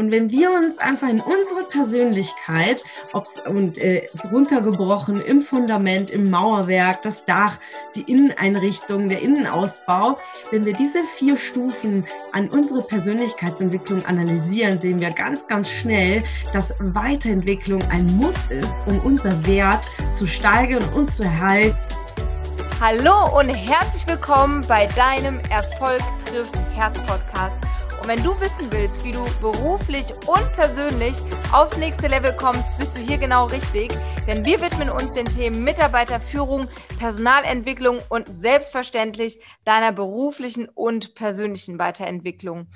Und wenn wir uns einfach in unsere Persönlichkeit, ob's, und äh, runtergebrochen im Fundament, im Mauerwerk, das Dach, die Inneneinrichtung, der Innenausbau, wenn wir diese vier Stufen an unsere Persönlichkeitsentwicklung analysieren, sehen wir ganz, ganz schnell, dass Weiterentwicklung ein Muss ist, um unser Wert zu steigern und zu erhalten. Hallo und herzlich willkommen bei deinem Erfolg trifft Herz Podcast und wenn du wissen willst, wie du beruflich und persönlich aufs nächste Level kommst, bist du hier genau richtig. Denn wir widmen uns den Themen Mitarbeiterführung, Personalentwicklung und selbstverständlich deiner beruflichen und persönlichen Weiterentwicklung.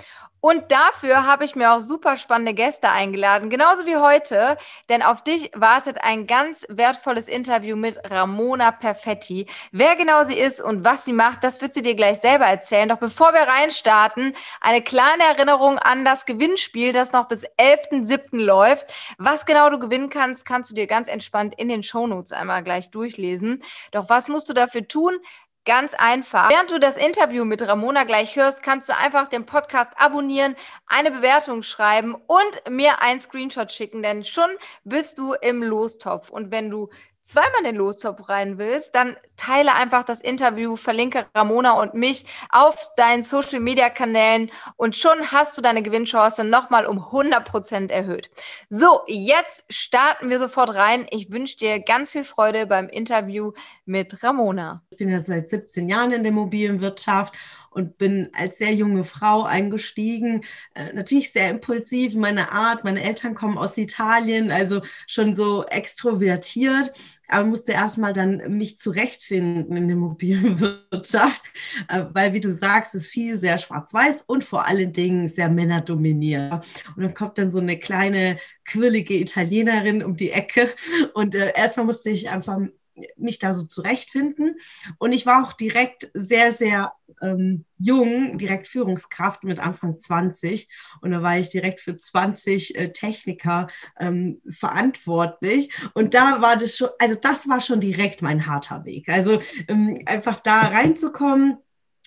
Und dafür habe ich mir auch super spannende Gäste eingeladen, genauso wie heute, denn auf dich wartet ein ganz wertvolles Interview mit Ramona Perfetti. Wer genau sie ist und was sie macht, das wird sie dir gleich selber erzählen. Doch bevor wir reinstarten, eine kleine Erinnerung an das Gewinnspiel, das noch bis 11.07. läuft. Was genau du gewinnen kannst, kannst du dir ganz entspannt in den Shownotes einmal gleich durchlesen. Doch was musst du dafür tun? Ganz einfach. Während du das Interview mit Ramona gleich hörst, kannst du einfach den Podcast abonnieren, eine Bewertung schreiben und mir einen Screenshot schicken, denn schon bist du im Lostopf. Und wenn du zweimal den Lostopf rein willst, dann teile einfach das Interview, verlinke Ramona und mich auf deinen Social Media Kanälen und schon hast du deine Gewinnchance nochmal um 100 Prozent erhöht. So, jetzt starten wir sofort rein. Ich wünsche dir ganz viel Freude beim Interview mit Ramona. Ich bin ja seit 17 Jahren in der mobilen Wirtschaft und bin als sehr junge Frau eingestiegen. Äh, natürlich sehr impulsiv, meine Art. Meine Eltern kommen aus Italien, also schon so extrovertiert aber musste erstmal dann mich zurechtfinden in der mobilen Wirtschaft, äh, weil wie du sagst, ist viel sehr schwarz-weiß und vor allen Dingen sehr männerdominiert. Und dann kommt dann so eine kleine quirlige Italienerin um die Ecke und äh, erstmal musste ich einfach mich da so zurechtfinden. Und ich war auch direkt sehr, sehr ähm, jung, direkt Führungskraft mit Anfang 20. Und da war ich direkt für 20 äh, Techniker ähm, verantwortlich. Und da war das schon, also das war schon direkt mein harter Weg. Also ähm, einfach da reinzukommen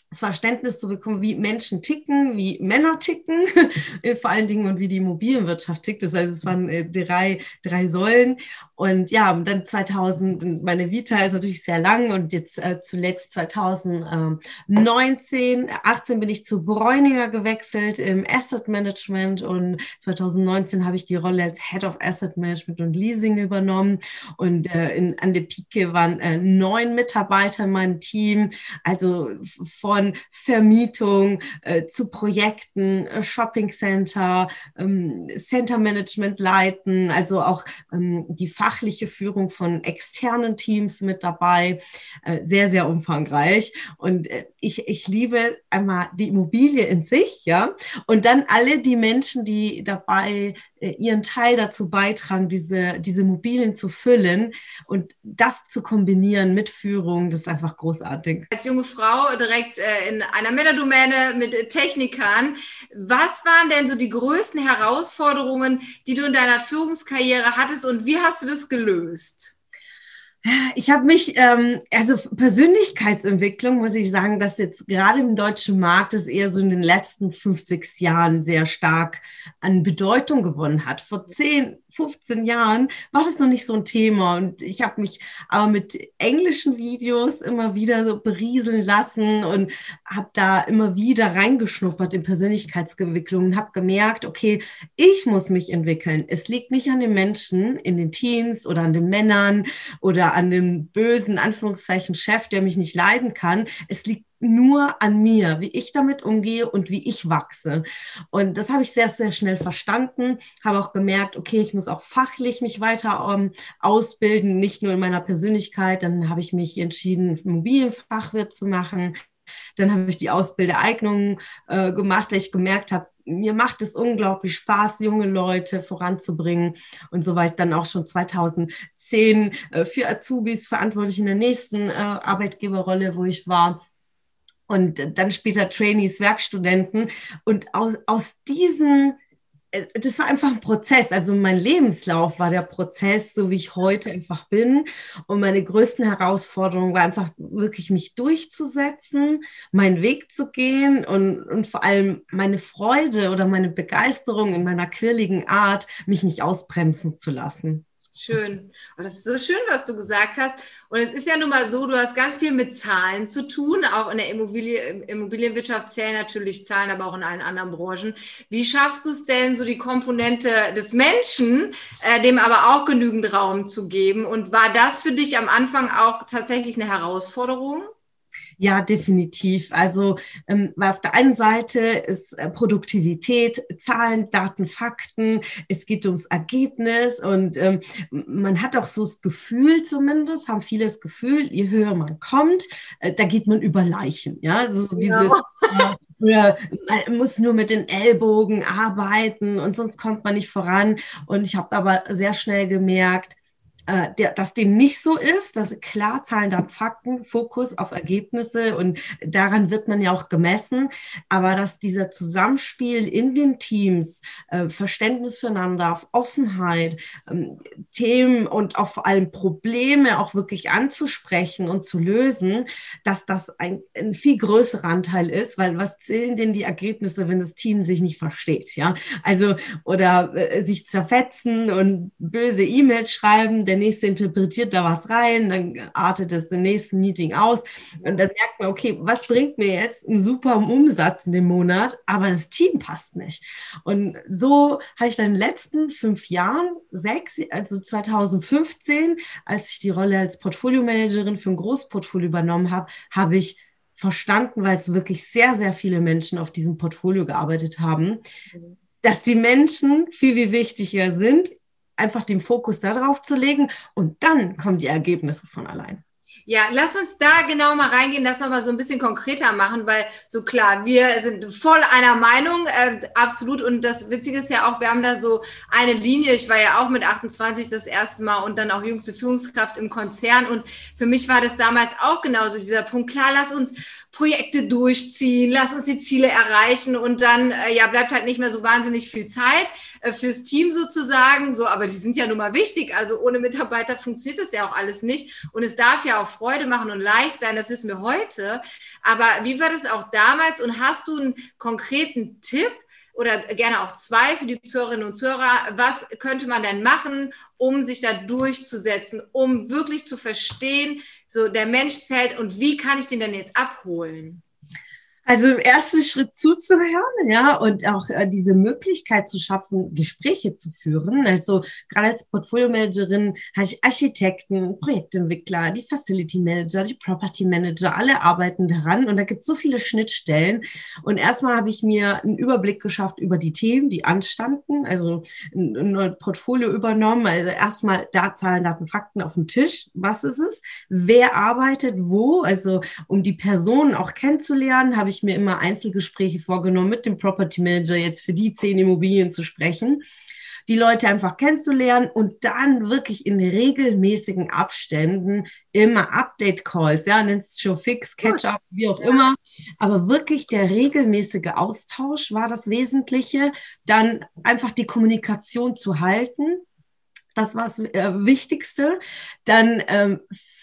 das Verständnis zu bekommen, wie Menschen ticken, wie Männer ticken, vor allen Dingen und wie die Immobilienwirtschaft tickt. Das heißt, es waren äh, drei, drei Säulen. Und ja, dann 2000, meine Vita ist natürlich sehr lang und jetzt äh, zuletzt 2019, 18 bin ich zu Bräuninger gewechselt im Asset Management und 2019 habe ich die Rolle als Head of Asset Management und Leasing übernommen und äh, in, an der Pike waren äh, neun Mitarbeiter in meinem Team, also von Vermietung äh, zu Projekten, äh, Shopping Center, ähm, Center Management leiten, also auch ähm, die fachliche Führung von externen Teams mit dabei. Äh, sehr, sehr umfangreich. Und äh, ich, ich liebe einmal die Immobilie in sich, ja, und dann alle die Menschen, die dabei ihren Teil dazu beitragen, diese, diese Immobilien zu füllen und das zu kombinieren mit Führung, das ist einfach großartig. Als junge Frau direkt äh, in einer Männerdomäne mit Technikern, was waren denn so die größten Herausforderungen, die du in deiner Führungskarriere hattest und wie hast du das gelöst? Ich habe mich, ähm, also Persönlichkeitsentwicklung, muss ich sagen, dass jetzt gerade im deutschen Markt es eher so in den letzten fünf, sechs Jahren sehr stark an Bedeutung gewonnen hat. Vor zehn, 15 Jahren war das noch nicht so ein Thema und ich habe mich aber mit englischen Videos immer wieder so berieseln lassen und habe da immer wieder reingeschnuppert in Persönlichkeitsentwicklung und habe gemerkt, okay, ich muss mich entwickeln. Es liegt nicht an den Menschen in den Teams oder an den Männern oder an dem bösen Anführungszeichen Chef, der mich nicht leiden kann. Es liegt nur an mir, wie ich damit umgehe und wie ich wachse. Und das habe ich sehr, sehr schnell verstanden, habe auch gemerkt, okay, ich muss auch fachlich mich weiter um, ähm, ausbilden, nicht nur in meiner Persönlichkeit. Dann habe ich mich entschieden, Immobilienfachwirt zu machen. Dann habe ich die Ausbildereignung äh, gemacht, weil ich gemerkt habe, mir macht es unglaublich Spaß, junge Leute voranzubringen. Und so war ich dann auch schon 2010 äh, für Azubis verantwortlich in der nächsten äh, Arbeitgeberrolle, wo ich war und dann später Trainees, Werkstudenten. Und aus, aus diesen das war einfach ein Prozess. Also mein Lebenslauf war der Prozess, so wie ich heute einfach bin. Und meine größten Herausforderungen war einfach wirklich mich durchzusetzen, meinen Weg zu gehen und, und vor allem meine Freude oder meine Begeisterung in meiner quirligen Art, mich nicht ausbremsen zu lassen. Schön. Und das ist so schön, was du gesagt hast. Und es ist ja nun mal so, du hast ganz viel mit Zahlen zu tun. Auch in der Immobilie, Immobilienwirtschaft zählen natürlich Zahlen, aber auch in allen anderen Branchen. Wie schaffst du es denn, so die Komponente des Menschen, äh, dem aber auch genügend Raum zu geben? Und war das für dich am Anfang auch tatsächlich eine Herausforderung? Ja, definitiv. Also, ähm, weil auf der einen Seite ist äh, Produktivität, Zahlen, Daten, Fakten. Es geht ums Ergebnis und ähm, man hat auch so das Gefühl, zumindest haben viele das Gefühl, je höher man kommt, äh, da geht man über Leichen. Ja, also dieses. Ja. Ja, man muss nur mit den Ellbogen arbeiten und sonst kommt man nicht voran. Und ich habe aber sehr schnell gemerkt, äh, der, dass dem nicht so ist, dass klar Zahlen, Daten, Fakten, Fokus auf Ergebnisse und daran wird man ja auch gemessen, aber dass dieser Zusammenspiel in den Teams, äh, Verständnis füreinander, Offenheit, ähm, Themen und auch vor allem Probleme auch wirklich anzusprechen und zu lösen, dass das ein, ein viel größerer Anteil ist, weil was zählen denn die Ergebnisse, wenn das Team sich nicht versteht, ja? Also oder äh, sich zerfetzen und böse E-Mails schreiben, denn der nächste interpretiert da was rein, dann artet es im nächsten Meeting aus und dann merkt man, okay, was bringt mir jetzt einen super Umsatz in dem Monat, aber das Team passt nicht. Und so habe ich dann in den letzten fünf Jahren, sechs, also 2015, als ich die Rolle als Portfolio-Managerin für ein Großportfolio übernommen habe, habe ich verstanden, weil es wirklich sehr, sehr viele Menschen auf diesem Portfolio gearbeitet haben, mhm. dass die Menschen viel, viel wichtiger sind einfach den Fokus darauf zu legen und dann kommen die Ergebnisse von allein. Ja, lass uns da genau mal reingehen, das nochmal so ein bisschen konkreter machen, weil so klar, wir sind voll einer Meinung, äh, absolut. Und das Witzige ist ja auch, wir haben da so eine Linie. Ich war ja auch mit 28 das erste Mal und dann auch jüngste Führungskraft im Konzern. Und für mich war das damals auch genauso dieser Punkt. Klar, lass uns Projekte durchziehen, lass uns die Ziele erreichen und dann äh, ja bleibt halt nicht mehr so wahnsinnig viel Zeit äh, fürs Team sozusagen. So, aber die sind ja nun mal wichtig. Also ohne Mitarbeiter funktioniert das ja auch alles nicht. Und es darf ja auch Freude machen und leicht sein. Das wissen wir heute. Aber wie war das auch damals? Und hast du einen konkreten Tipp? Oder gerne auch zwei für die Zuhörerinnen und Zuhörer. Was könnte man denn machen, um sich da durchzusetzen, um wirklich zu verstehen, so der Mensch zählt und wie kann ich den denn jetzt abholen? Also im ersten Schritt zuzuhören, ja, und auch äh, diese Möglichkeit zu schaffen, Gespräche zu führen. Also gerade als Portfolio-Managerin habe ich Architekten, Projektentwickler, die Facility Manager, die Property Manager, alle arbeiten daran und da gibt es so viele Schnittstellen. Und erstmal habe ich mir einen Überblick geschafft über die Themen, die anstanden, also ein, ein Portfolio übernommen. Also erstmal da Zahlen, Daten, Fakten auf dem Tisch. Was ist es? Wer arbeitet wo? Also um die Personen auch kennenzulernen, habe ich ich mir immer Einzelgespräche vorgenommen mit dem Property Manager jetzt für die zehn Immobilien zu sprechen, die Leute einfach kennenzulernen und dann wirklich in regelmäßigen Abständen immer Update-Calls, ja, nennst Show Fix, Catch-up, wie auch ja. immer. Aber wirklich der regelmäßige Austausch war das Wesentliche. Dann einfach die Kommunikation zu halten. Das war das äh, Wichtigste. Dann ähm,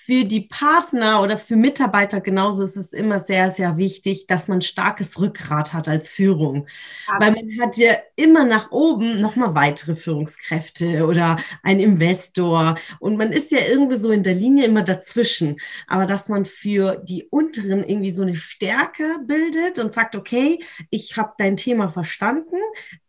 für die Partner oder für Mitarbeiter genauso ist es immer sehr, sehr wichtig, dass man starkes Rückgrat hat als Führung. Aber Weil man hat ja immer nach oben nochmal weitere Führungskräfte oder ein Investor und man ist ja irgendwie so in der Linie immer dazwischen. Aber dass man für die unteren irgendwie so eine Stärke bildet und sagt, okay, ich habe dein Thema verstanden,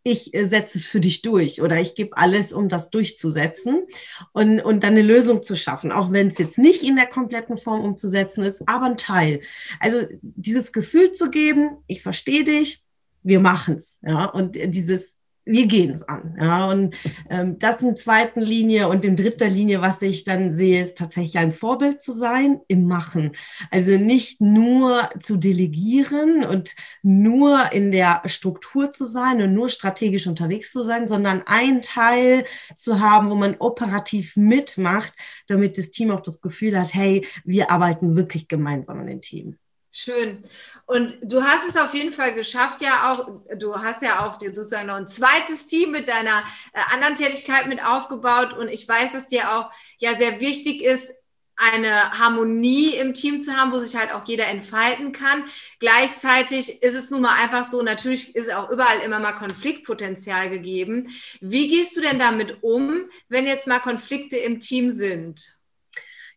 ich äh, setze es für dich durch oder ich gebe alles, um das durchzusetzen und, und dann eine Lösung zu schaffen, auch wenn es jetzt nicht in der kompletten Form umzusetzen ist, aber ein Teil. Also dieses Gefühl zu geben, ich verstehe dich, wir machen es. Ja, und dieses wir gehen es an. Ja, und ähm, das in zweiten Linie und in dritter Linie, was ich dann sehe, ist tatsächlich ein Vorbild zu sein im Machen. Also nicht nur zu delegieren und nur in der Struktur zu sein und nur strategisch unterwegs zu sein, sondern ein Teil zu haben, wo man operativ mitmacht, damit das Team auch das Gefühl hat, hey, wir arbeiten wirklich gemeinsam in den Team. Schön. Und du hast es auf jeden Fall geschafft, ja auch, du hast ja auch sozusagen noch ein zweites Team mit deiner äh, anderen Tätigkeit mit aufgebaut. Und ich weiß, dass dir auch ja sehr wichtig ist, eine Harmonie im Team zu haben, wo sich halt auch jeder entfalten kann. Gleichzeitig ist es nun mal einfach so, natürlich ist auch überall immer mal Konfliktpotenzial gegeben. Wie gehst du denn damit um, wenn jetzt mal Konflikte im Team sind?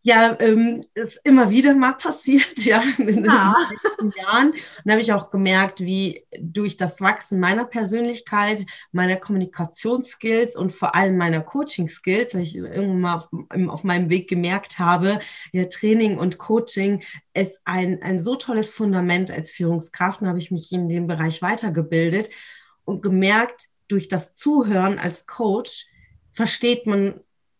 Ja, ähm, ist immer wieder mal passiert, ja, in ja. den letzten Jahren. Und da habe ich auch gemerkt, wie durch das Wachsen meiner Persönlichkeit, meiner Kommunikationsskills und vor allem meiner Coaching-Skills, ich irgendwann mal auf, auf, meinem Weg gemerkt habe, ja, Training und Coaching ist ein, ein so tolles Fundament als Führungskraft. Und habe ich mich in dem Bereich weitergebildet und gemerkt, durch das Zuhören als Coach versteht man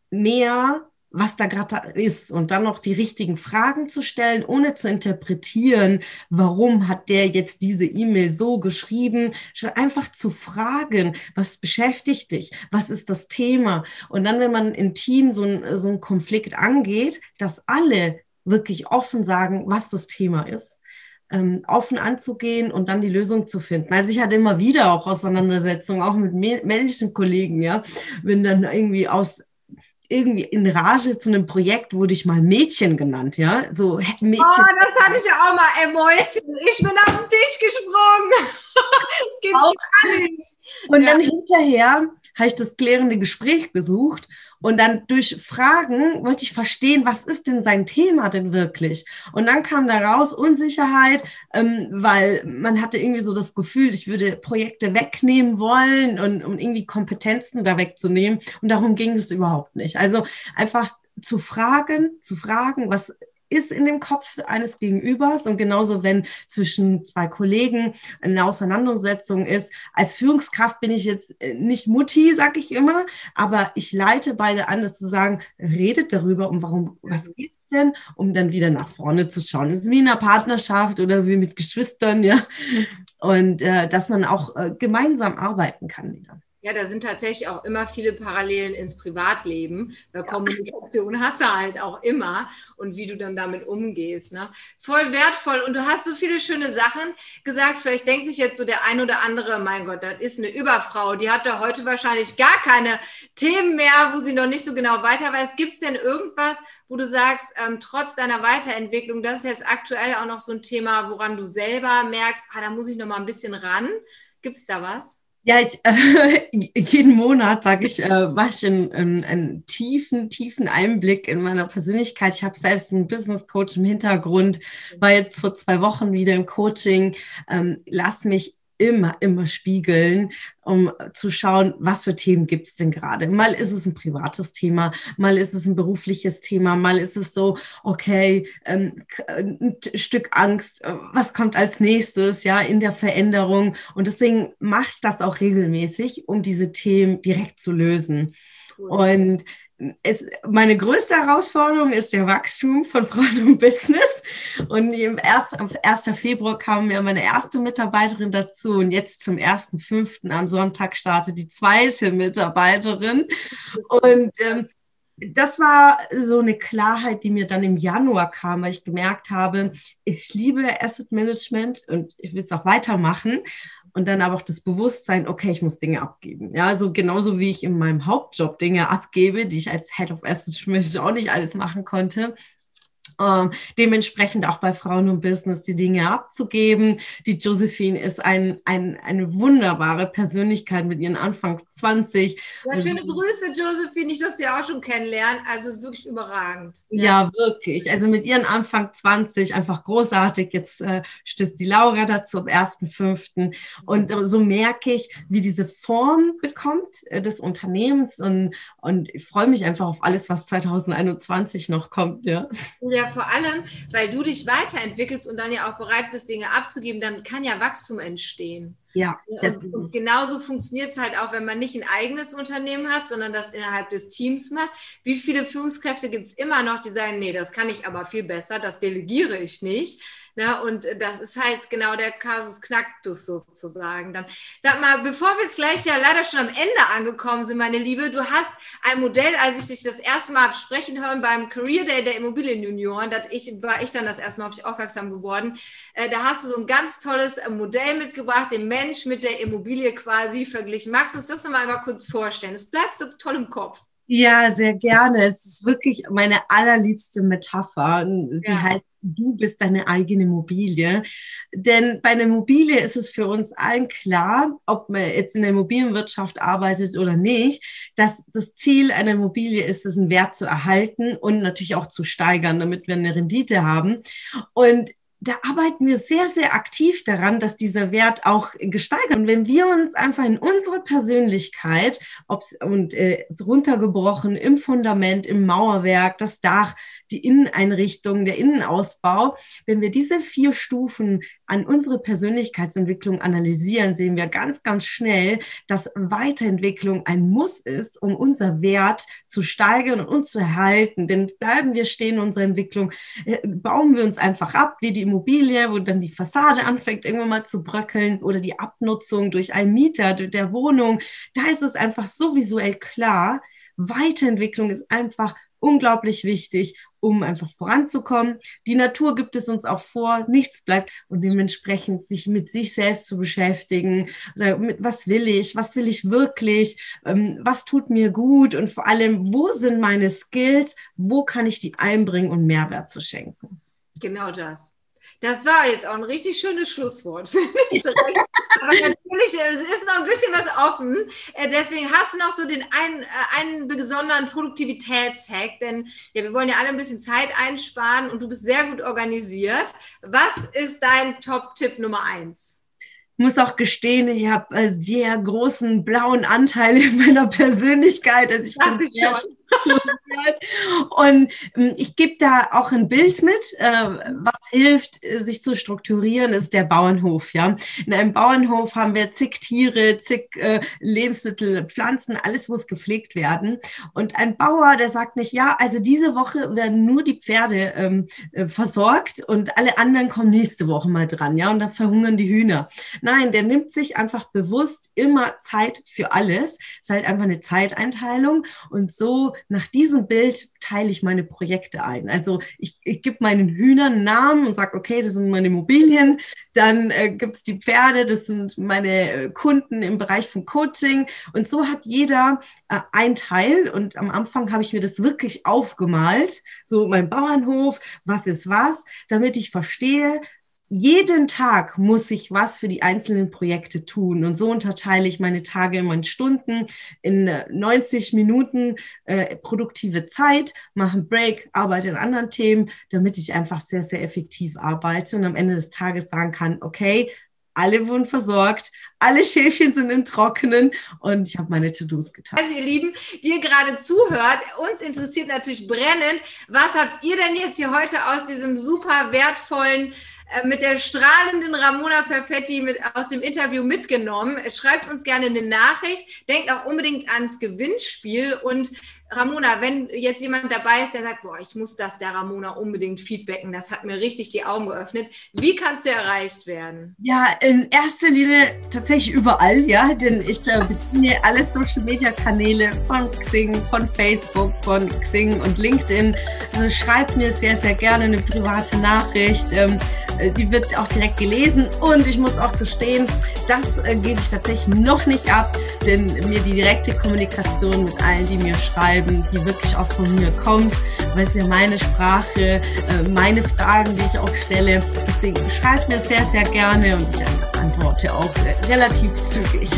mehr was da gerade ist. Und dann noch die richtigen Fragen zu stellen, ohne zu interpretieren, warum hat der jetzt diese E-Mail so geschrieben, einfach zu fragen, was beschäftigt dich, was ist das Thema? Und dann, wenn man im Team so, ein, so einen Konflikt angeht, dass alle wirklich offen sagen, was das Thema ist, ähm, offen anzugehen und dann die Lösung zu finden. Also ich hatte immer wieder auch Auseinandersetzungen, auch mit männlichen Kollegen, ja, wenn dann irgendwie aus irgendwie in Rage zu einem Projekt wurde ich mal Mädchen genannt, ja, so Mädchen. Oh, das hatte ich ja auch mal, ey Mäuschen, ich bin auf den Tisch gesprungen. das geht auch gar nicht. Und ja. dann hinterher habe ich das klärende Gespräch gesucht und dann durch Fragen wollte ich verstehen, was ist denn sein Thema denn wirklich? Und dann kam da raus Unsicherheit, ähm, weil man hatte irgendwie so das Gefühl, ich würde Projekte wegnehmen wollen und um irgendwie Kompetenzen da wegzunehmen. Und darum ging es überhaupt nicht. Also einfach zu fragen, zu fragen, was ist in dem Kopf eines Gegenübers und genauso, wenn zwischen zwei Kollegen eine Auseinandersetzung ist. Als Führungskraft bin ich jetzt äh, nicht Mutti, sag ich immer, aber ich leite beide an, das zu sagen, redet darüber, um warum, was geht's denn, um dann wieder nach vorne zu schauen. Das ist wie in einer Partnerschaft oder wie mit Geschwistern, ja. Und äh, dass man auch äh, gemeinsam arbeiten kann wieder. Ja, da sind tatsächlich auch immer viele Parallelen ins Privatleben. Weil ja. Kommunikation hast du halt auch immer und wie du dann damit umgehst. Ne? Voll wertvoll. Und du hast so viele schöne Sachen gesagt. Vielleicht denkt sich jetzt so der ein oder andere, mein Gott, das ist eine Überfrau. Die hat da heute wahrscheinlich gar keine Themen mehr, wo sie noch nicht so genau weiter weiß. Gibt es denn irgendwas, wo du sagst, ähm, trotz deiner Weiterentwicklung, das ist jetzt aktuell auch noch so ein Thema, woran du selber merkst, ah, da muss ich noch mal ein bisschen ran. Gibt es da was? Ja, ich, äh, jeden Monat sage ich, äh, mache ich einen, einen, tiefen, tiefen Einblick in meiner Persönlichkeit. Ich habe selbst einen Business Coach im Hintergrund, war jetzt vor zwei Wochen wieder im Coaching. Ähm, lass mich immer, immer spiegeln, um zu schauen, was für Themen gibt es denn gerade. Mal ist es ein privates Thema, mal ist es ein berufliches Thema, mal ist es so, okay, ähm, ein Stück Angst, äh, was kommt als nächstes, ja, in der Veränderung. Und deswegen mache ich das auch regelmäßig, um diese Themen direkt zu lösen. Und es, meine größte Herausforderung ist der Wachstum von Frauen und Business. Und im 1. 1. Februar kam mir meine erste Mitarbeiterin dazu und jetzt zum 1.5. am Sonntag startet die zweite Mitarbeiterin. Und ähm, das war so eine Klarheit, die mir dann im Januar kam, weil ich gemerkt habe, ich liebe Asset Management und ich will es auch weitermachen und dann aber auch das Bewusstsein, okay, ich muss Dinge abgeben. Ja, also genauso wie ich in meinem Hauptjob Dinge abgebe, die ich als Head of Asset Management auch nicht alles machen konnte, ähm, dementsprechend auch bei Frauen und Business die Dinge abzugeben. Die Josephine ist ein, ein, eine wunderbare Persönlichkeit mit ihren Anfangs 20. Ja, also schöne Grüße, Josephine. Ich durfte sie auch schon kennenlernen. Also wirklich überragend. Ja, ja wirklich. Also mit ihren Anfang 20 einfach großartig. Jetzt äh, stößt die Laura dazu am 1.5. Und äh, so merke ich, wie diese Form bekommt äh, des Unternehmens. Und, und ich freue mich einfach auf alles, was 2021 noch kommt. Ja. Ja, vor allem, weil du dich weiterentwickelst und dann ja auch bereit bist, Dinge abzugeben, dann kann ja Wachstum entstehen. Ja. Und, und genauso funktioniert es halt auch, wenn man nicht ein eigenes Unternehmen hat, sondern das innerhalb des Teams macht. Wie viele Führungskräfte gibt es immer noch, die sagen, nee, das kann ich aber viel besser, das delegiere ich nicht. Ne? Und das ist halt genau der Kasus Knacktus sozusagen. Dann sag mal, bevor wir jetzt gleich ja leider schon am Ende angekommen sind, meine Liebe, du hast ein Modell, als ich dich das erste Mal sprechen hören beim Career Day der Immobilienjunioren, da ich, war ich dann das erste Mal auf dich aufmerksam geworden. Äh, da hast du so ein ganz tolles Modell mitgebracht, den Mensch mit der Immobilie quasi verglichen. Magst du uns das nochmal einmal kurz vorstellen? Es bleibt so toll im Kopf. Ja, sehr gerne. Es ist wirklich meine allerliebste Metapher. Sie ja. heißt, du bist deine eigene Immobilie. Denn bei einer Immobilie ist es für uns allen klar, ob man jetzt in der Immobilienwirtschaft arbeitet oder nicht, dass das Ziel einer Immobilie ist, diesen Wert zu erhalten und natürlich auch zu steigern, damit wir eine Rendite haben. Und da arbeiten wir sehr, sehr aktiv daran, dass dieser Wert auch gesteigert. Und wenn wir uns einfach in unsere Persönlichkeit, ob's, und äh, runtergebrochen im Fundament, im Mauerwerk, das Dach, die Inneneinrichtung, der Innenausbau, wenn wir diese vier Stufen an unsere Persönlichkeitsentwicklung analysieren, sehen wir ganz, ganz schnell, dass Weiterentwicklung ein Muss ist, um unser Wert zu steigern und zu erhalten. Denn bleiben wir stehen in unserer Entwicklung, äh, bauen wir uns einfach ab, wie die Immobilie, wo dann die Fassade anfängt irgendwann mal zu bröckeln oder die Abnutzung durch einen Mieter der Wohnung. Da ist es einfach so visuell klar. Weiterentwicklung ist einfach unglaublich wichtig, um einfach voranzukommen. Die Natur gibt es uns auch vor, nichts bleibt und dementsprechend sich mit sich selbst zu beschäftigen. Also mit, was will ich? Was will ich wirklich? Ähm, was tut mir gut? Und vor allem, wo sind meine Skills? Wo kann ich die einbringen und Mehrwert zu schenken? Genau das. Das war jetzt auch ein richtig schönes Schlusswort, finde ich. Aber natürlich, es ist noch ein bisschen was offen. Äh, deswegen hast du noch so den einen, äh, einen besonderen Produktivitätshack, denn ja, wir wollen ja alle ein bisschen Zeit einsparen und du bist sehr gut organisiert. Was ist dein Top-Tipp Nummer eins? muss auch gestehen, ich habe äh, sehr großen blauen Anteil in meiner Persönlichkeit. Also ich bin sehr und ähm, ich gebe da auch ein Bild mit, äh, was hilft, äh, sich zu strukturieren, ist der Bauernhof. Ja, in einem Bauernhof haben wir zig Tiere, zig äh, Lebensmittel, Pflanzen, alles muss gepflegt werden. Und ein Bauer, der sagt nicht, ja, also diese Woche werden nur die Pferde ähm, äh, versorgt und alle anderen kommen nächste Woche mal dran. Ja, und dann verhungern die Hühner. Nein, der nimmt sich einfach bewusst immer Zeit für alles. Es ist halt einfach eine Zeiteinteilung und so nach diesem Bild teile ich meine Projekte ein. Also ich, ich gebe meinen Hühnern einen Namen und sage, okay, das sind meine Immobilien. Dann äh, gibt es die Pferde, das sind meine äh, Kunden im Bereich von Coaching. Und so hat jeder äh, ein Teil. Und am Anfang habe ich mir das wirklich aufgemalt. So mein Bauernhof, was ist was, damit ich verstehe, jeden Tag muss ich was für die einzelnen Projekte tun. Und so unterteile ich meine Tage in meine Stunden in 90 äh, Minuten äh, produktive Zeit, mache einen Break, arbeite an anderen Themen, damit ich einfach sehr, sehr effektiv arbeite und am Ende des Tages sagen kann, okay, alle wurden versorgt, alle Schäfchen sind im Trockenen und ich habe meine To-Dos getan. Also ihr Lieben, die ihr gerade zuhört, uns interessiert natürlich brennend, was habt ihr denn jetzt hier heute aus diesem super wertvollen mit der strahlenden Ramona Perfetti mit, aus dem Interview mitgenommen. Schreibt uns gerne eine Nachricht. Denkt auch unbedingt ans Gewinnspiel. Und Ramona, wenn jetzt jemand dabei ist, der sagt, boah, ich muss das der Ramona unbedingt feedbacken, das hat mir richtig die Augen geöffnet. Wie kannst du erreicht werden? Ja, in erster Linie tatsächlich überall, ja, denn ich äh, beziehe alle Social Media Kanäle von Xing, von Facebook, von Xing und LinkedIn. Also schreibt mir sehr, sehr gerne eine private Nachricht. Ähm, äh, die wird auch direkt gelesen und ich muss auch gestehen, das äh, gebe ich tatsächlich noch nicht ab, denn mir die direkte Kommunikation mit allen, die mir schreiben, die wirklich auch von mir kommt, weil es ja meine Sprache, äh, meine Fragen, die ich auch stelle. Deswegen schreibt mir sehr, sehr gerne und ich antworte auch relativ zügig.